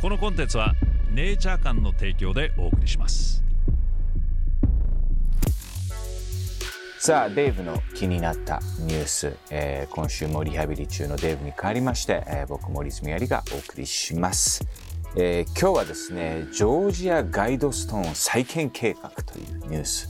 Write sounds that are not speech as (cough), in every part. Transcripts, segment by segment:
このコンテンツはネイチャー館の提供でお送りします。さあデーブの気になったニュース、えー今週もリハビリ中のデーブに代わりまして、えー僕森泉有がお送りします、えー今日はですねジョージアガイドストーン再建計画というニュース、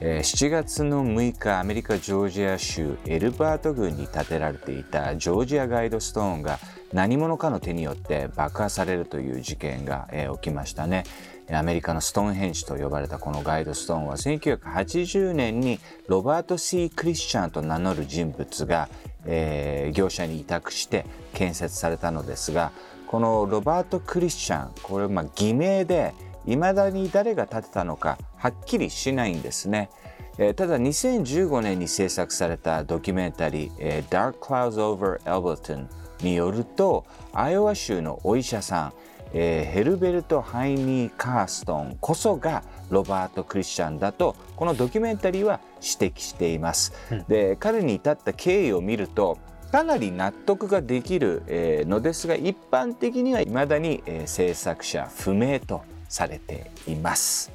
えー7月の6日アメリカジョージア州エルバート郡に建てられていたジョージアガイドストーンが何者かの手によって爆破されるという事件が、えー起きましたねアメリカのストーンヘンジと呼ばれたこのガイドストーンは1980年にロバート・ C・ クリスチャンと名乗る人物が、えー業者に委託して建設されたのですがこのロバート・クリスチャンこれまあ偽名でいまだに誰が建てたのかはっきりしないんですね。えーただ2015年に制作されたドキュメンタリー「えー Dark Clouds Over Alberton」によるとアイオワ州のお医者さん、えーヘルベルト・ハイニー・カーストンこそがロバート・クリスチャンだとこのドキュメンタリーは指摘しています。で彼に至った経緯を見るとかなり納得ができる、えーのですが一般的には未だに、えー制作者不明とされています。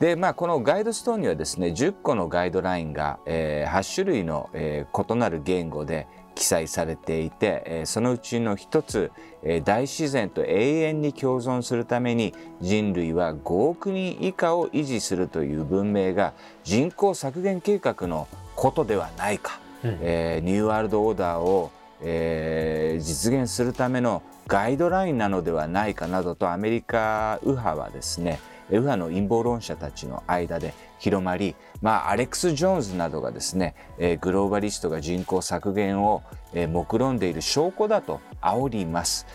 でまあこのガイドストーンにはですね10個のガイドラインが、えー8種類の、えー異なる言語で記載されていて、えーそのうちの一つ、えー大自然と永遠に共存するために人類は5億人以下を維持するという文明が人口削減計画のことではないか、えーニューワールドオーダーを、えー実現するためのガイドラインなのではないかなどとアメリカ右派はですね右派の陰謀論者たちの間で広まり、まあ、アレックス・ジョーンズなどがですね、えーグローバリストが人口削減を、えー目論んでいる証拠だと煽ります。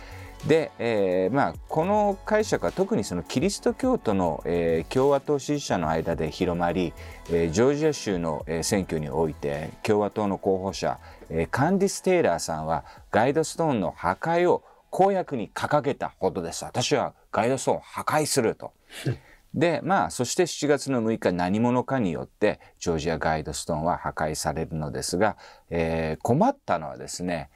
で、えーまあ、この解釈は特にそのキリスト教徒の、えー共和党支持者の間で広まり、えージョージア州の、えー選挙において共和党の候補者、えーカンディス・テイラーさんはガイドストーンの破壊を公約に掲げたほどです。私はガイドストーンを破壊すると。でまあそして7月の6日何者かによってジョージアガイドストーンは破壊されるのですが、えー困ったのはですね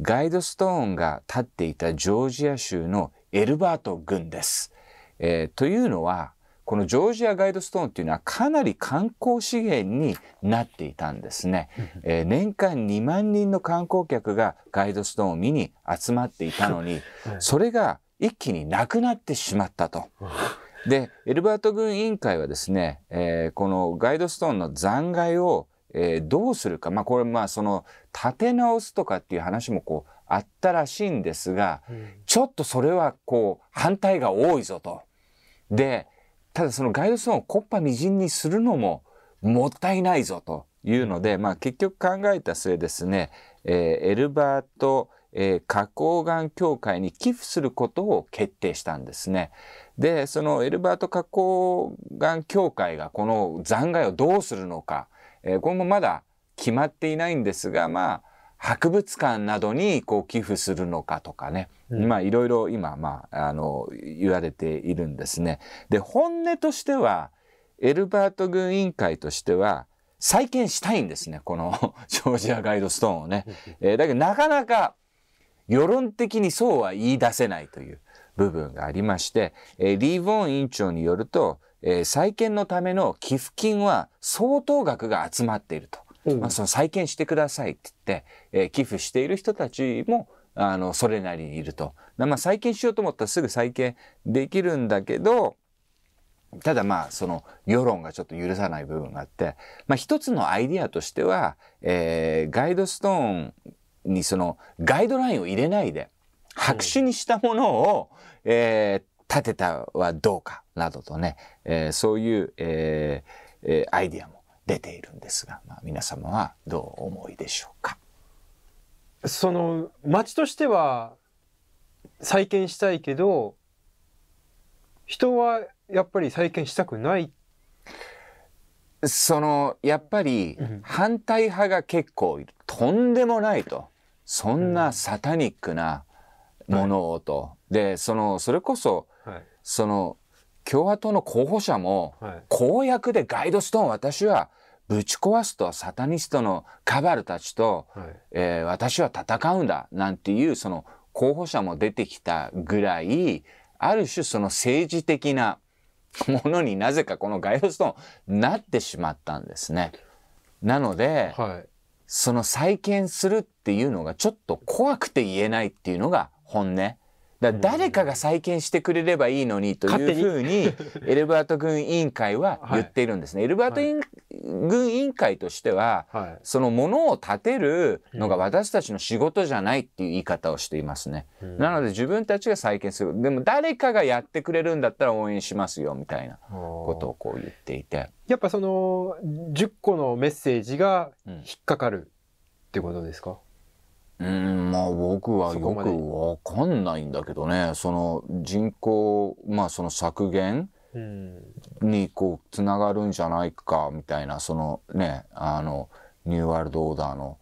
ガイドストーンが立っていたジョージア州のエルバート郡です。えーというのはこのジョージアガイドストーンっていうのはかなり観光資源になっていたんですね。えー年間2万人の観光客がガイドストーンを見に集まっていたのに、(laughs) それが一気になくなってしまったと。でエルバート軍委員会はですね、えーこのガイドストーンの残骸を、えーどうするかまあこれまあその立て直すとかっていう話もこうあったらしいんですが、ちょっとそれはこう反対が多いぞと。でただそのガイドストーンを木っ端みじんにするのももったいないぞというので、まあ、結局考えた末ですね、えーエルバート、えー花崗岩協会に寄付することを決定したんですね。でそのエルバート花崗岩協会がこの残骸をどうするのか、えーこれもまだ決まっていないんですがまあ博物館などにこう寄付するのかとかね、まあいろいろ今まああの言われているんですね。で本音としてはエルバート軍委員会としては再建したいんですねこの (laughs) ジョージアガイドストーンをね。えーだけどなかなか世論的にそうは言い出せないという部分がありまして、えーリー・ボーン委員長によると、えー再建のための寄付金は相当額が集まっていると。まあ、その再建してくださいって言って、えー寄付している人たちもあのそれなりにいると。まあ、再建しようと思ったらすぐ再建できるんだけどただまあその世論がちょっと許さない部分があって、まあ、一つのアイディアとしては、えーガイドストーンにそのガイドラインを入れないで白紙にしたものを、えー立てたはどうかなどとね、えーそういう、えーえーアイディアも出ているんですが、まあ、皆様はどうお思いでしょうか？その町としては再建したいけど人はやっぱり再建したくない？そのやっぱりうん。反対派が結構いる。とんでもないとそんなサタニックなものをと、でそのそれこそはい。その共和党の候補者もはい。公約でガイドストーン私はぶち壊すとサタニストのカバルたちと、はい。えー私は戦うんだなんていうその候補者も出てきたぐらいある種その政治的なものになぜかこのガイドストーンなってしまったんですね。なので、はい。その再建するっていうのがちょっと怖くて言えないっていうのが本音。だ誰かが再建してくれればいいのにというふうにエルバート軍委員会は言っているんですね。エルバート委員軍委員会としてははい。そのものを建てるのが私たちの仕事じゃないっていう言い方をしていますね。なので自分たちが再建する。でも誰かがやってくれるんだったら応援しますよみたいなことをこう言っていて。やっぱその10個のメッセージがうん引っかかるってことですか、うーんまあ僕はよくわかんないんだけどねその人口まあその削減うん、にこうつながるんじゃないかみたいなそのねあのニューワールドオーダーの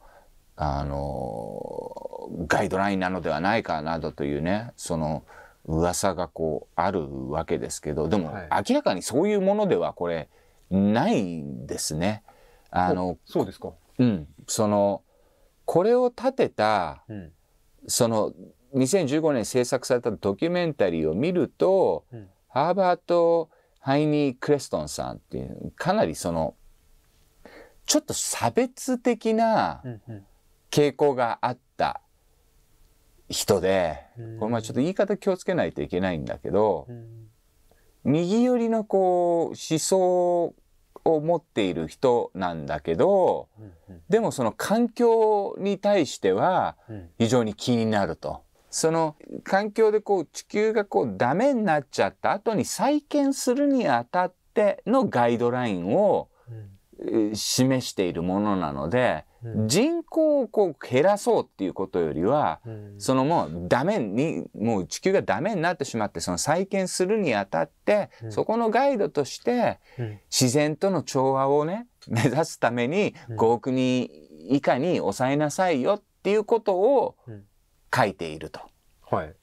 あのガイドラインなのではないかなどというねその噂がこうあるわけですけどでもはい明らかにそういうものではこれないんですね。あのそうですか。うん、そのこれを立てたうん。その2015年制作されたドキュメンタリーを見ると、うんハーバート・ハイニー・クレストンさんっていうかなりそのちょっと差別的な傾向があった人で、うん。これまあちょっと言い方気をつけないといけないんだけど、うん。右寄りのこう思想を持っている人なんだけどうん。でもその環境に対してはうん。非常に気になると。その環境でこう地球がこうダメになっちゃった後に再建するにあたってのガイドラインを示しているものなのでうん。人口をこう減らそうっていうことよりはうん。そのもうダメにもう地球がダメになってしまってその再建するにあたってうん。そこのガイドとしてうん。自然との調和をね (laughs) 目指すためにうん。5億人以下に抑えなさいよっていうことをうん書いていると。はい。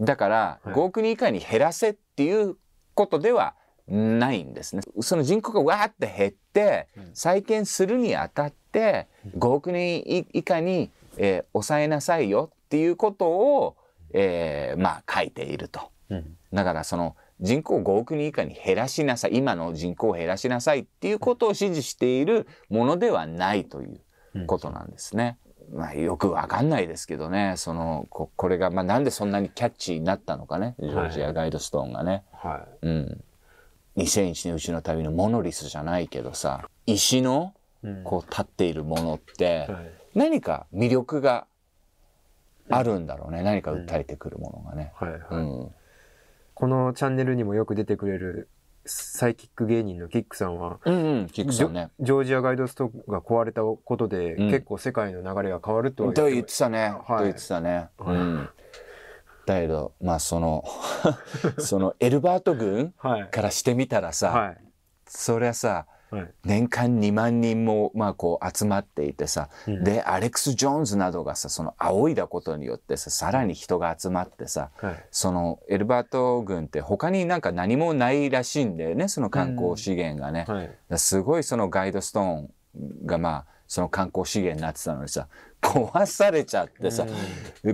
だからはい5億人以下に減らせっていうことではないんですね。その人口がわーって減ってうん再建するにあたって5億人以下に、えー抑えなさいよっていうことを、えーまあ書いていると。うんだからその人口を5億人以下に減らしなさい今の人口を減らしなさいっていうことを指示しているものではないということなんですね。まあ、よくわかんないですけどね。そのここれが、まあ、なんでそんなにキャッチーになったのかね。ジョージア・ガイドストーンがね。はうん、2001年うちの旅のモノリスじゃないけどさ石のい。うん。こう立っているものってはい。何か魅力があるんだろうね。何か訴えてくるものがね。はいはい。うん。このチャンネルにもよく出てくれるサイキック芸人のキックさんは、うんうん、キックね。ジョージアガイドストーンが壊れたことで、うん結構世界の流れが変わるとはと言言っっててたね。はいと言ってたね。ん。だけど、まあその、(laughs) そのエルバート軍はい。からしてみたらさ、はい。そりゃさ、はい。年間2万人も、まあこう集まっていてさ、うんで、アレックス・ジョーンズなどがさ、その仰いだことによってさ、さらに人が集まってさ、はい。そのエルバート軍って他になんか何もないらしいんだよね、その観光資源がね。はい。だからすごいそのガイドストーンがまあその観光資源になってたのにさ壊されちゃってさ、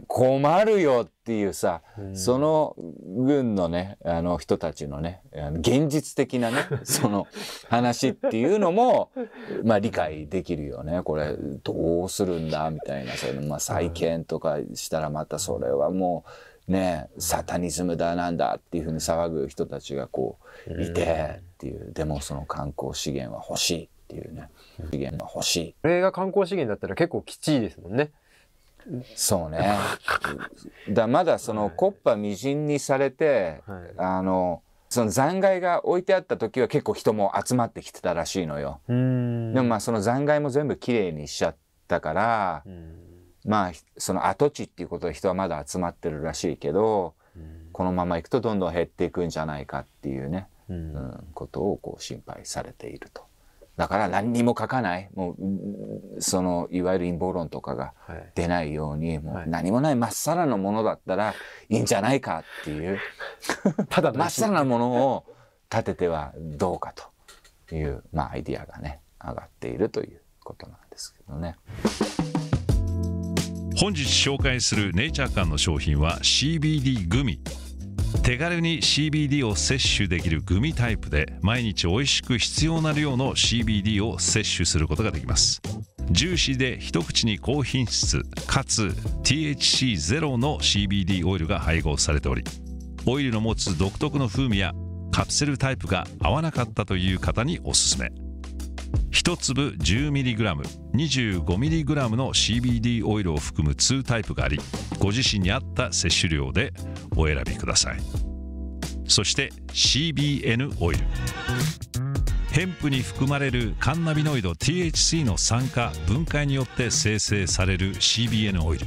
困るよっていうさ、うん。その軍のねあの人たちのね現実的なね (laughs) その話っていうのもまあ理解できるよね。これどうするんだみたいな。その、まあ、再建とかしたらまたそれはもうねサタニズムだなんだっていうふうに騒ぐ人たちがこういてっていう。でもその観光資源は欲しいっていうね資源は欲しい。これが観光資源だったら結構きちいですもんね。そうね。(laughs) だまだそのコッパみじんにされて、はい。あのその残骸が置いてあった時は結構人も集まってきてたらしいのよ、うん。でもまあその残骸も全部きれいにしちゃったから、うん。まあその跡地っていうことで人はまだ集まってるらしいけどこのまま行くとどんどん減っていくんじゃないかっていうね、うん。うん、ことをこう心配されていると。だから何にも書かない。もううんそのいわゆる陰謀論とかがはい。出ないようにもうはい。何もないまっさらなものだったらいいんじゃないかっていう。(laughs) ただまっさらなものを立ててはどうかという、まあ、アイディアがね上がっているということなんですけどね。本日紹介するネイチャー館の商品は CBD グミ手軽に CBD を摂取できるグミタイプで毎日美味しく必要な量の CBD を摂取することができます。ジューシーで一口に高品質かつ THC ゼロの CBD オイルが配合されておりオイルの持つ独特の風味やカプセルタイプが合わなかったという方におすすめ。1粒 10mg、25mg の CBD オイルを含む2タイプがありご自身に合った摂取量でお選びください。そして CBN オイル。ヘンプに含まれるカンナビノイド THC の酸化分解によって生成される CBN オイル。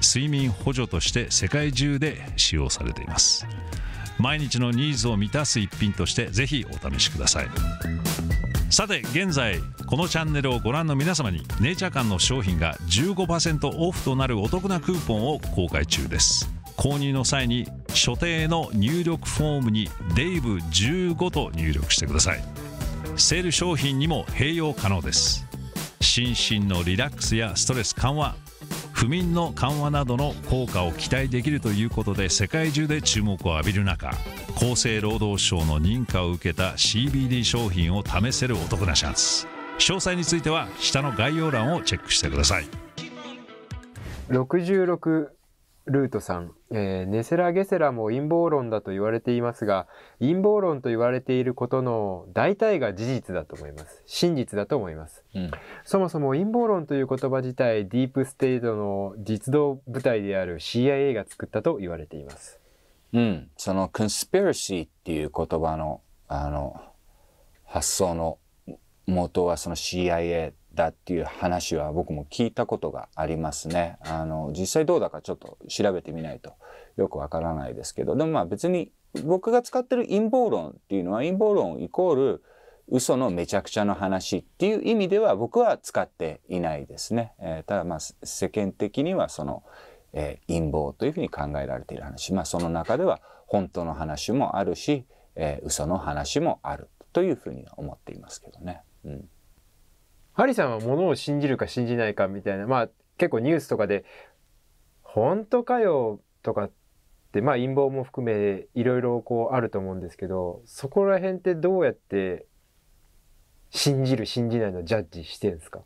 睡眠補助として世界中で使用されています。毎日のニーズを満たす一品としてぜひお試しください。さて現在このチャンネルをご覧の皆様にネイチャー館の商品が15%オフとなるお得なクーポンを公開中です。購入の際に所定の入力フォームに「DAVE15」と入力してください。セール商品にも併用可能です。心身のリラックスやストレス緩和不眠の緩和などの効果を期待できるということで世界中で注目を浴びる中厚生労働省の認可を受けた CBD 商品を試せるお得なチャンス。詳細については下の概要欄をチェックしてください。66ルートさん、えーネセラ・ゲセラも陰謀論だと言われていますが陰謀論と言われていることの大体が事実だと思います。真実だと思います。うん。そもそも陰謀論という言葉自体ディープステートの実動部隊である CIA が作ったと言われています。うん、その conspiracy っていう言葉のあの発想の元はその CIA だっていう話は僕も聞いたことがありますね。あの実際どうだかちょっと調べてみないとよくわからないですけどでもまあ別に僕が使ってる陰謀論っていうのは陰謀論イコール嘘のめちゃくちゃの話っていう意味では僕は使っていないですね。えーただまあ世間的にはその、えー陰謀というふうに考えられている話まあその中では本当の話もあるし、えー嘘の話もあるというふうには思っていますけどね。うんハリさんは物を信じるか信じないかみたいなまあ結構ニュースとかで「本当かよ」とかってまあ陰謀も含めいろいろこうあると思うんですけどそこら辺ってどうやって信じる信じないのジャッジしてるんですか、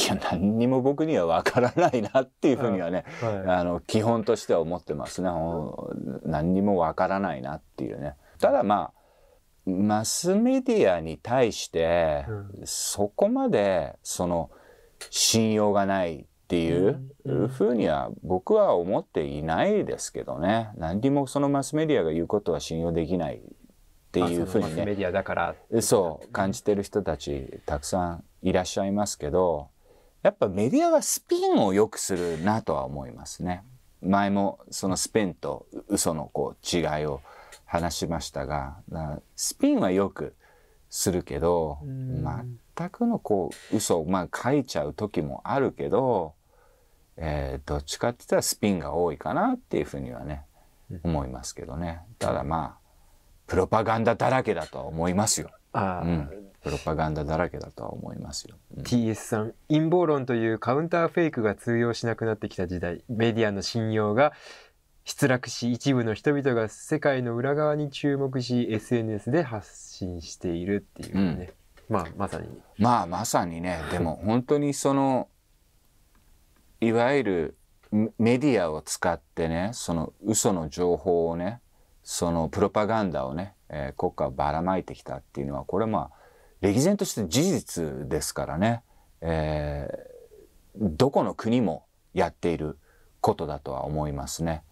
いや何にも僕にはわからないなっていうふうにはね、はあの基本としては思ってますね。何にもわからないなっていうね。ただまあマスメディアに対して、うそこまでその信用がないっていううんふうには僕は思っていないですけどね。何にもそのマスメディアが言うことは信用できないっていうふうにね。メディアだからそう感じてる人たちたくさんいらっしゃいますけどやっぱメディアはスピンを良くするなとは思いますね。前もそのスペンと嘘のこう違いを話しましたがスピンはよくするけどうん。全くのこう嘘をまあ書いちゃう時もあるけど、えーどっちかって言ったらスピンが多いかなっていうふうにはね思いますけどね。ただまあプロパガンダだらけだとは思いますよ。うん。プロパガンダだらけだとは思いますよ。うん。TS さん陰謀論というカウンターフェイクが通用しなくなってきた時代メディアの信用が失落し一部の人々が世界の裏側に注目し SNS で発信しているっていうね、まあまさに。まあまさにね。(laughs) でも本当にそのいわゆるメメディアを使ってねその嘘の情報をねそのプロパガンダをね、えー国家をばらまいてきたっていうのはこれまあ歴然として事実ですからね、えーどこの国もやっていることだとは思いますね。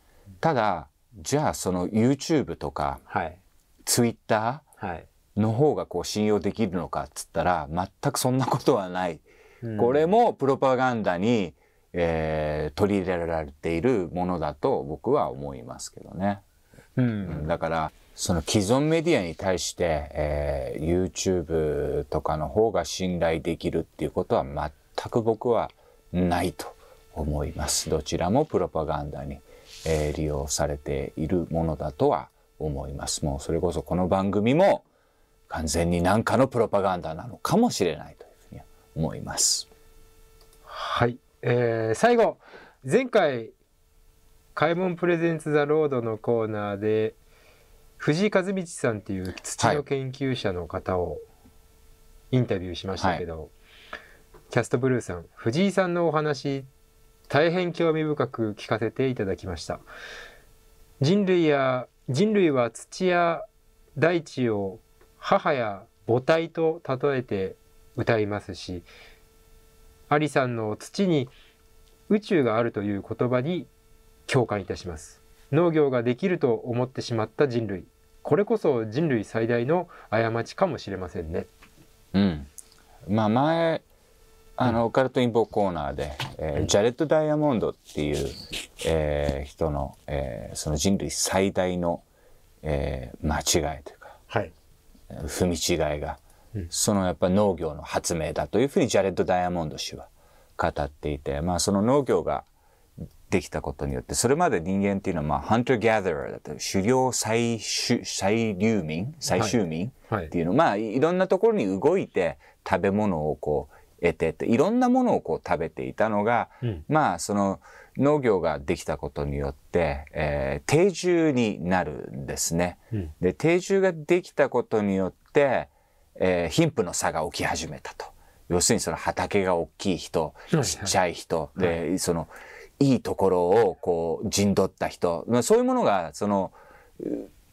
ただじゃあその YouTube とかはい Twitter はい、の方がこう信用できるのかっつったら全くそんなことはない。うんこれもプロパガンダにえー取り入れられているものだと僕は思いますけどね。ううんんだからその既存メディアに対して、えー YouTube とかの方が信頼できるっていうことは全く僕はないと思います。どちらもプロパガンダに、えー利用されているものだとは思います。もうそれこそこの番組も完全に何かのプロパガンダなのかもしれないというふうに思います。はい、えー最後前回「開門プレゼンツ・ザ・ロード」のコーナーで藤井和道さんっていう土の研究者の方をインタビューしましたけど、キャストブルーさん藤井さんのお話大変興味深く聞かせていただきました。人類や人類は土や大地を母や母体と例えて歌いますしアリさんの土に宇宙があるという言葉に共感いたします。農業ができると思ってしまった人類。これこそ人類最大の過ちかもしれませんね。うん、まあ前あの、オカルトインボコーナーで、えージャレット・ダイヤモンドっていう、えー人の、えーその人類最大の、えー間違いというかはい。踏み違いが、うん。そのやっぱ農業の発明だというふうにジャレット・ダイヤモンド氏は語っていてまあその農業ができたことによってそれまで人間っていうのはまあハンター・ギャザーだったり狩猟採集採留民採集民、はいっていうのまあいいろんなところに動いて食べ物をこう得てっていろんなものをこう食べていたのが、うん。まあその農業ができたことによって、えー定住になるんですね。うん。で定住ができたことによって、えー貧富の差が起き始めたと。要するにその畑が大きい人、いはい。ちっちゃい人、で、そのいいところをこう陣取った人、まあそういうものがその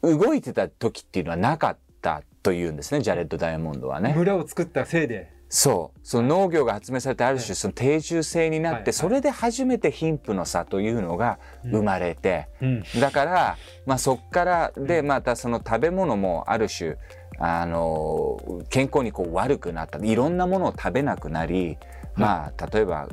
う動いてた時っていうのはなかったというんですね、ジャレット・ダイヤモンドはね。村を作ったせいでそう。その農業が発明されてある種その定住制になって、それで初めて貧富の差というのが生まれて、うん。だから、まあ、そっからでまたその食べ物もある種あの健康にこう悪くなったいろんなものを食べなくなり、まあ例えば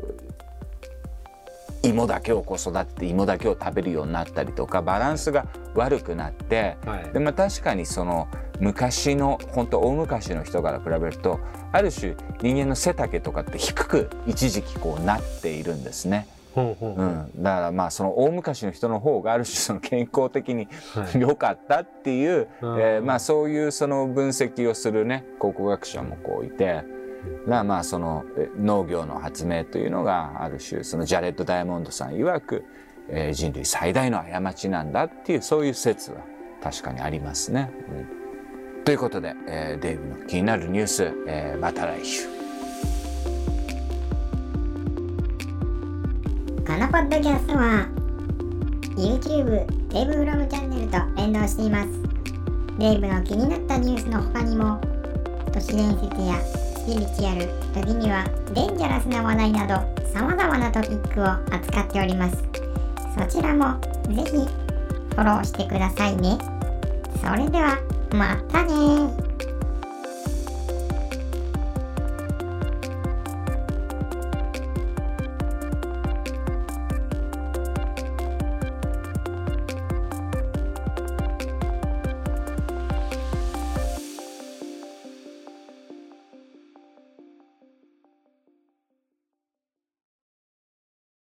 芋だけをこう育って芋だけを食べるようになったりとかバランスが悪くなってはい。で、まあ、確かにその昔の本当大昔の人から比べるとある種人間の背丈とかって低く一時期こうなっているんですね。ほうん、だからまあその大昔の人の方がある種その (laughs) 健康的にはい。良かったっていう、うん。えーまあそういうその分析をするね考古学者もこういて、だからまあその農業の発明というのがある種そのジャレット・ダイヤモンドさん曰く、えー人類最大の過ちなんだっていうそういう説は確かにありますね。うんということで、えーデイブの気になるニュース、えーまた来週。このポッドキャストは YouTube デイブフロムチャンネルと連動していますデイブの気になったニュースの他にも都市伝説やスピリチュアル時にはデンジャラスな話題など様々なトピックを扱っております。そちらもぜひフォローしてくださいね。それではまたね